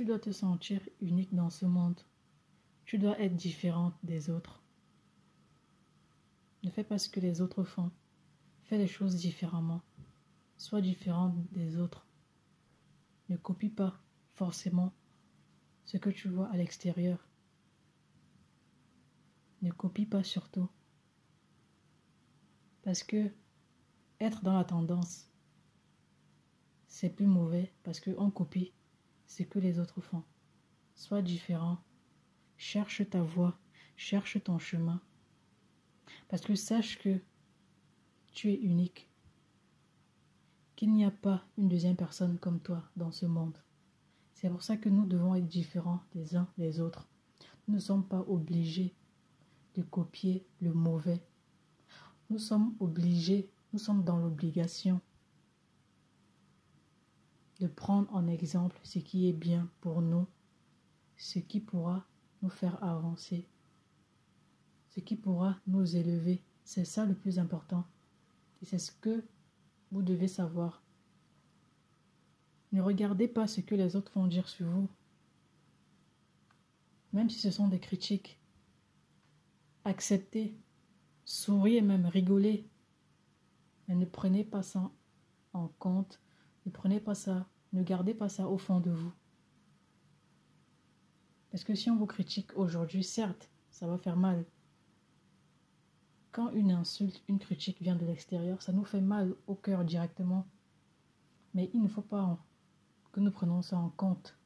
Tu dois te sentir unique dans ce monde. Tu dois être différente des autres. Ne fais pas ce que les autres font. Fais les choses différemment. Sois différente des autres. Ne copie pas forcément ce que tu vois à l'extérieur. Ne copie pas surtout. Parce que être dans la tendance, c'est plus mauvais parce qu'on copie ce que les autres font. Sois différent. Cherche ta voie. Cherche ton chemin. Parce que sache que tu es unique. Qu'il n'y a pas une deuxième personne comme toi dans ce monde. C'est pour ça que nous devons être différents des uns des autres. Nous ne sommes pas obligés de copier le mauvais. Nous sommes obligés, nous sommes dans l'obligation de prendre en exemple ce qui est bien pour nous, ce qui pourra nous faire avancer, ce qui pourra nous élever. C'est ça le plus important. C'est ce que vous devez savoir. Ne regardez pas ce que les autres vont dire sur vous. Même si ce sont des critiques. Acceptez, souriez même, rigolez. Mais ne prenez pas ça en compte. Ne prenez pas ça, ne gardez pas ça au fond de vous. Parce que si on vous critique aujourd'hui, certes, ça va faire mal. Quand une insulte, une critique vient de l'extérieur, ça nous fait mal au cœur directement. Mais il ne faut pas que nous prenons ça en compte.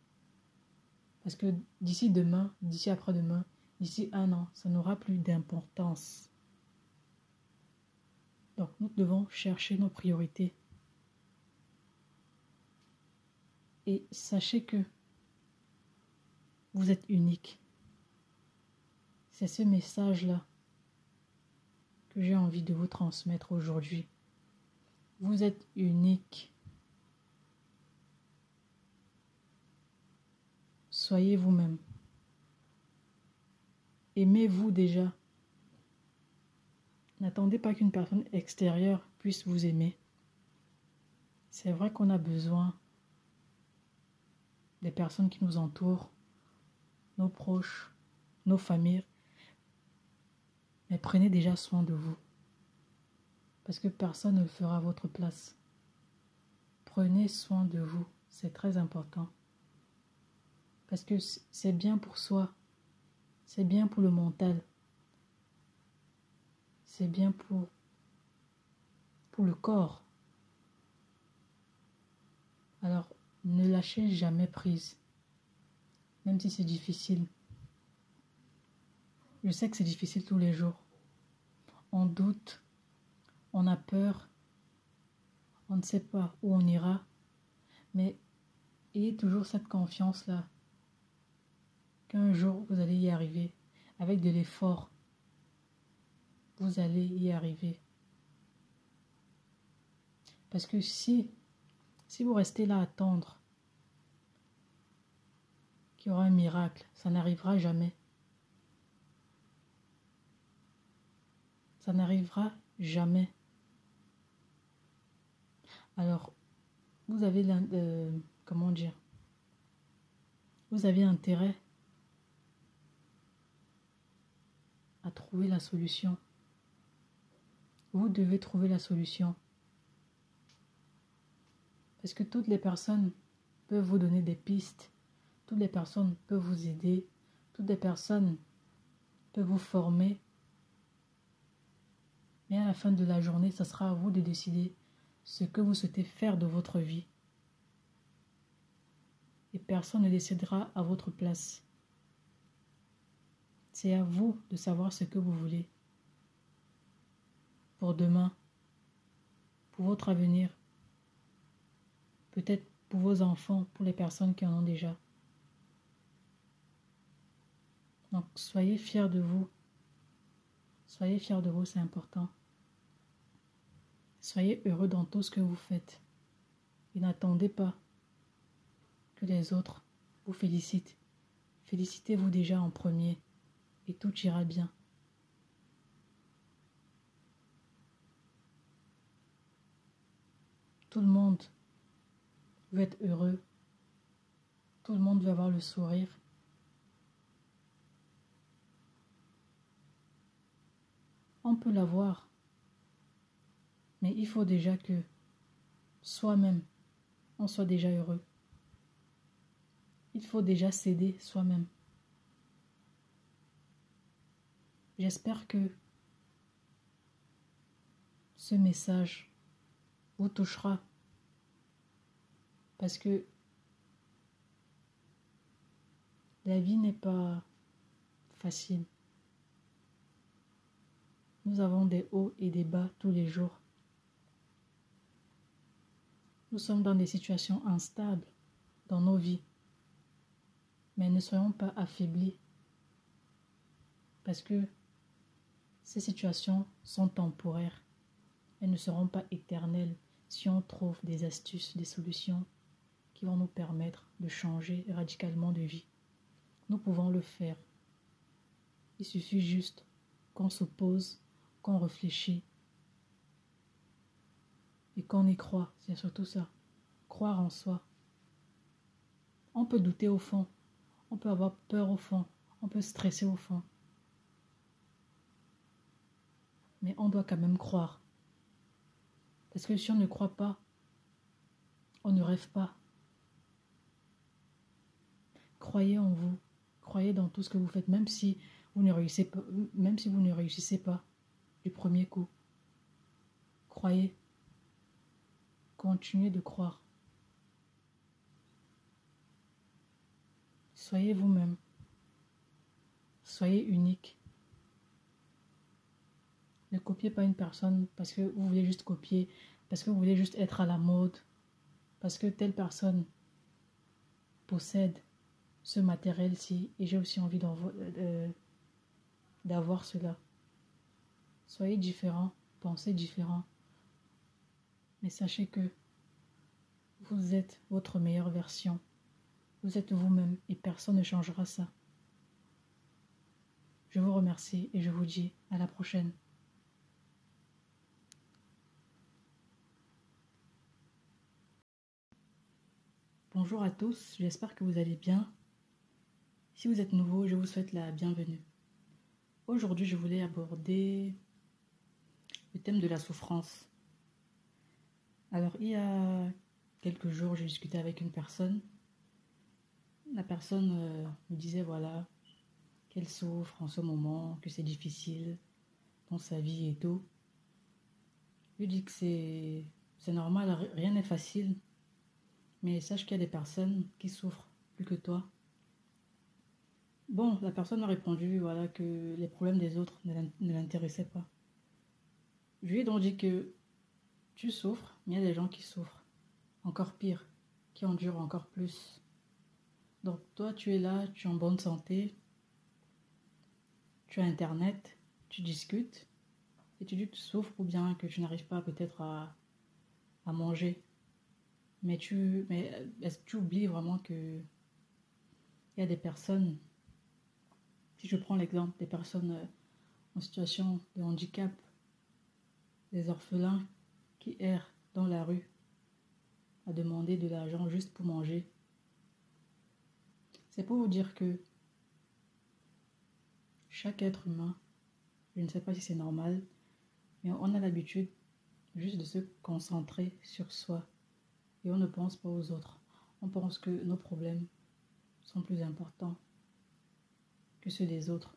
Parce que d'ici demain, d'ici après-demain, d'ici un an, ça n'aura plus d'importance. Donc nous devons chercher nos priorités. Et sachez que vous êtes unique. C'est ce message-là que j'ai envie de vous transmettre aujourd'hui. Vous êtes unique. Soyez vous-même. Aimez-vous déjà. N'attendez pas qu'une personne extérieure puisse vous aimer. C'est vrai qu'on a besoin des personnes qui nous entourent, nos proches, nos familles. Mais prenez déjà soin de vous. Parce que personne ne le fera à votre place. Prenez soin de vous. C'est très important. Parce que c'est bien pour soi. C'est bien pour le mental. C'est bien pour, pour le corps. Alors, ne lâchez jamais prise. Même si c'est difficile. Je sais que c'est difficile tous les jours. On doute, on a peur, on ne sait pas où on ira, mais ayez toujours cette confiance-là qu'un jour vous allez y arriver. Avec de l'effort, vous allez y arriver. Parce que si, si vous restez là à attendre qu'il y aura un miracle, ça n'arrivera jamais. Ça n'arrivera jamais. Alors, vous avez, euh, comment dire, vous avez intérêt à trouver la solution. Vous devez trouver la solution. Parce que toutes les personnes peuvent vous donner des pistes? Toutes les personnes peuvent vous aider? Toutes les personnes peuvent vous former? Mais à la fin de la journée, ce sera à vous de décider ce que vous souhaitez faire de votre vie. Et personne ne décidera à votre place. C'est à vous de savoir ce que vous voulez. Pour demain, pour votre avenir, peut-être pour vos enfants, pour les personnes qui en ont déjà. Donc soyez fiers de vous. Soyez fiers de vous, c'est important. Soyez heureux dans tout ce que vous faites. Et n'attendez pas que les autres vous félicitent. Félicitez-vous déjà en premier et tout ira bien. Tout le monde veut être heureux. Tout le monde veut avoir le sourire. On peut l'avoir. Mais il faut déjà que soi-même, on soit déjà heureux. Il faut déjà s'aider soi-même. J'espère que ce message vous touchera parce que la vie n'est pas facile. Nous avons des hauts et des bas tous les jours. Nous sommes dans des situations instables dans nos vies. Mais ne soyons pas affaiblis parce que ces situations sont temporaires. Elles ne seront pas éternelles si on trouve des astuces, des solutions nous permettre de changer radicalement de vie. Nous pouvons le faire. Il suffit juste qu'on se pose, qu'on réfléchit et qu'on y croit. C'est surtout ça. Croire en soi. On peut douter au fond. On peut avoir peur au fond. On peut stresser au fond. Mais on doit quand même croire. Parce que si on ne croit pas, on ne rêve pas. Croyez en vous. Croyez dans tout ce que vous faites, même si vous ne réussissez pas, du premier coup. Croyez. Continuez de croire. Soyez vous-même. Soyez unique. Ne copiez pas une personne parce que vous voulez juste copier, parce que vous voulez juste être à la mode, parce que telle personne possède ce matériel-ci et j'ai aussi envie euh, d'avoir cela. Soyez différent, pensez différent. Mais sachez que vous êtes votre meilleure version. Vous êtes vous-même et personne ne changera ça. Je vous remercie et je vous dis à la prochaine. Bonjour à tous, j'espère que vous allez bien. Si vous êtes nouveau, je vous souhaite la bienvenue. Aujourd'hui, je voulais aborder le thème de la souffrance. Alors, il y a quelques jours, j'ai discuté avec une personne. La personne euh, me disait, voilà, qu'elle souffre en ce moment, que c'est difficile dans sa vie et tout. Je lui dis que c'est, c'est normal, rien n'est facile. Mais sache qu'il y a des personnes qui souffrent plus que toi. Bon, la personne a répondu voilà, que les problèmes des autres ne l'intéressaient pas. Je donc dit que tu souffres, mais il y a des gens qui souffrent. Encore pire, qui endurent encore plus. Donc toi, tu es là, tu es en bonne santé, tu as Internet, tu discutes, et tu dis que tu souffres ou bien que tu n'arrives pas peut-être à, à, manger. Mais tu, mais est-ce que tu oublies vraiment que il y a des personnes, si je prends l'exemple des personnes euh, en situation de handicap, des orphelins qui errent dans la rue à demander de l'argent juste pour manger. C'est pour vous dire que chaque être humain, je ne sais pas si c'est normal, mais on a l'habitude juste de se concentrer sur soi et on ne pense pas aux autres. On pense que nos problèmes sont plus importants que ceux des autres.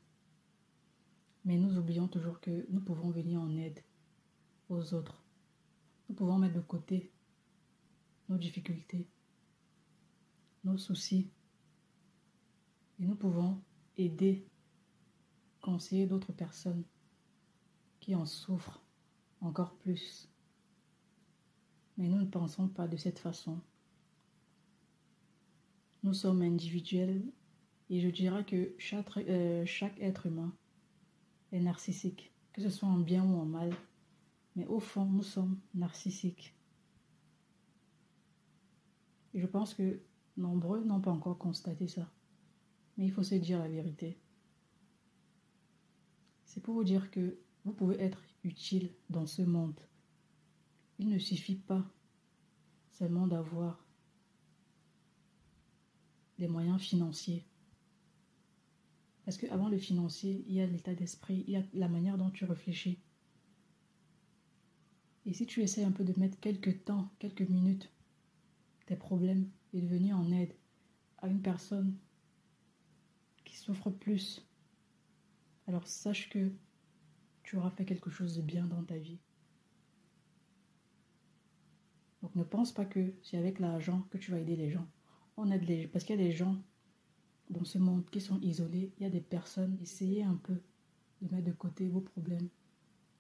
Mais nous oublions toujours que nous pouvons venir en aide aux autres. Nous pouvons mettre de côté nos difficultés, nos soucis, et nous pouvons aider, conseiller d'autres personnes qui en souffrent encore plus. Mais nous ne pensons pas de cette façon. Nous sommes individuels et je dirais que chaque, euh, chaque être humain est narcissique, que ce soit en bien ou en mal. Mais au fond, nous sommes narcissiques. Et je pense que nombreux n'ont pas encore constaté ça. Mais il faut se dire la vérité. C'est pour vous dire que vous pouvez être utile dans ce monde. Il ne suffit pas seulement d'avoir les moyens financiers. Parce qu'avant le financier, il y a l'état d'esprit, il y a la manière dont tu réfléchis. Et si tu essaies un peu de mettre quelques temps, quelques minutes, tes problèmes et de venir en aide à une personne qui souffre plus, alors sache que tu auras fait quelque chose de bien dans ta vie. Donc ne pense pas que c'est avec l'argent que tu vas aider les gens. On aide les parce qu'il y a des gens dans ce monde qui sont isolés, il y a des personnes, essayez un peu de mettre de côté vos problèmes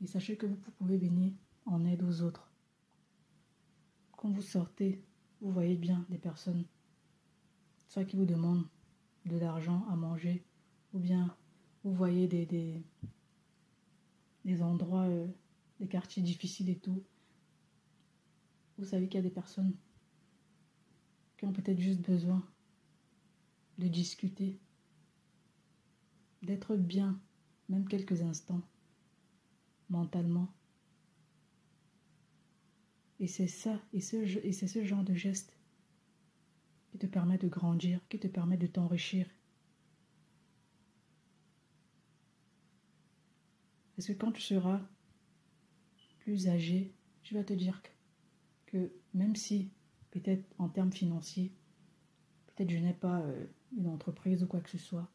et sachez que vous pouvez venir en aide aux autres. Quand vous sortez, vous voyez bien des personnes, soit qui vous demandent de l'argent à manger, ou bien vous voyez des, des, endroits, euh, des quartiers difficiles et tout. Vous savez qu'il y a des personnes qui ont peut-être juste besoin de discuter, d'être bien, même quelques instants, mentalement. Et c'est ça, et, et c'est ce genre de geste qui te permet de grandir, qui te permet de t'enrichir. Parce que quand tu seras plus âgé, tu vas te dire que, même si, peut-être en termes financiers, peut-être je n'ai pas euh, une entreprise ou quoi que ce soit,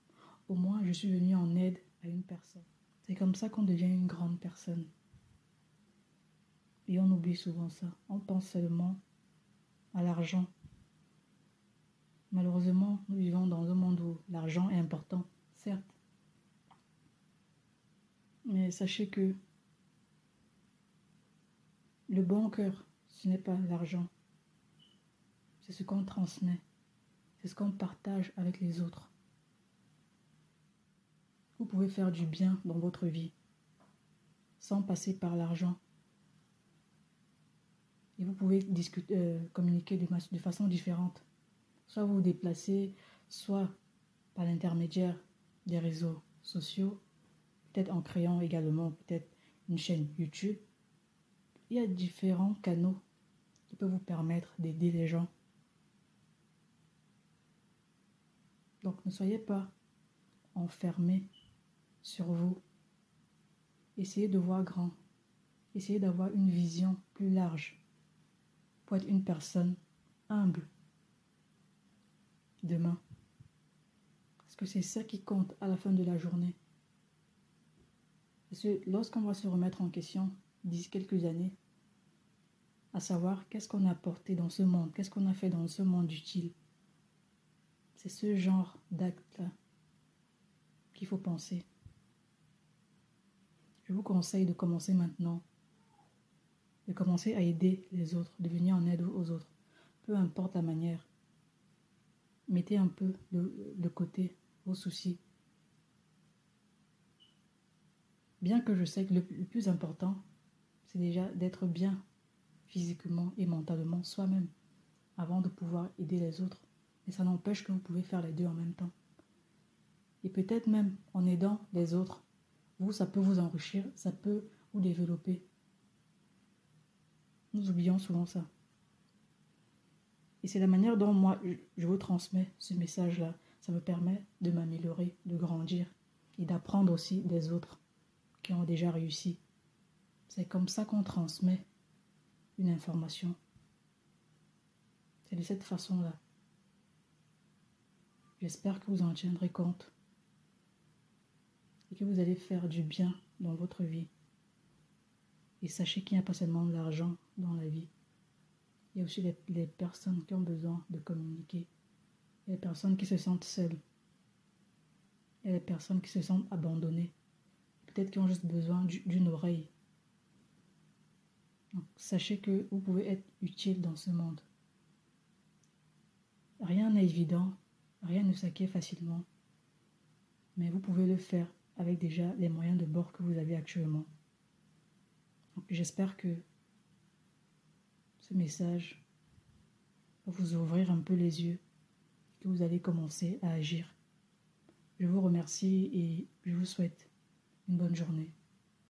au moins je suis venu en aide à une personne. C'est comme ça qu'on devient une grande personne. Et on oublie souvent ça. On pense seulement à l'argent. Malheureusement, nous vivons dans un monde où l'argent est important, certes. Mais sachez que le bon cœur, ce n'est pas l'argent. C'est ce qu'on transmet. C'est ce qu'on partage avec les autres. Vous pouvez faire du bien dans votre vie sans passer par l'argent. Et vous pouvez euh, communiquer de, de façon différente. Soit vous vous déplacez, soit par l'intermédiaire des réseaux sociaux, peut-être en créant également peut-être une chaîne YouTube. Il y a différents canaux qui peuvent vous permettre d'aider les gens. Donc ne soyez pas enfermés sur vous. Essayez de voir grand. Essayez d'avoir une vision plus large pour être une personne humble demain. Parce que c'est ça qui compte à la fin de la journée. Parce que lorsqu'on va se remettre en question d'ici quelques années, à savoir qu'est-ce qu'on a apporté dans ce monde, qu'est-ce qu'on a fait dans ce monde utile, c'est ce genre d'acte-là qu'il faut penser. Je vous conseille de commencer maintenant, de commencer à aider les autres, de venir en aide aux autres, peu importe la manière. Mettez un peu de, côté vos soucis. Bien que je sais que le, le plus important, c'est déjà d'être bien physiquement et mentalement soi-même avant de pouvoir aider les autres. Mais ça n'empêche que vous pouvez faire les deux en même temps. Et peut-être même en aidant les autres, vous, ça peut vous enrichir, ça peut vous développer. Nous oublions souvent ça. Et c'est la manière dont moi, je vous transmets ce message-là. Ça me permet de m'améliorer, de grandir et d'apprendre aussi des autres qui ont déjà réussi. C'est comme ça qu'on transmet une information. C'est de cette façon-là. J'espère que vous en tiendrez compte et que vous allez faire du bien dans votre vie. Et sachez qu'il n'y a pas seulement de l'argent dans la vie. Il y a aussi les, personnes qui ont besoin de communiquer. Il y a les personnes qui se sentent seules. Il y a les personnes qui se sentent abandonnées. Peut-être qui ont juste besoin d'une oreille. Sachez que vous pouvez être utile dans ce monde. Rien n'est évident, rien ne s'acquiert facilement, mais vous pouvez le faire avec déjà les moyens de bord que vous avez actuellement. J'espère que ce message va vous ouvrir un peu les yeux, que vous allez commencer à agir. Je vous remercie et je vous souhaite une bonne journée.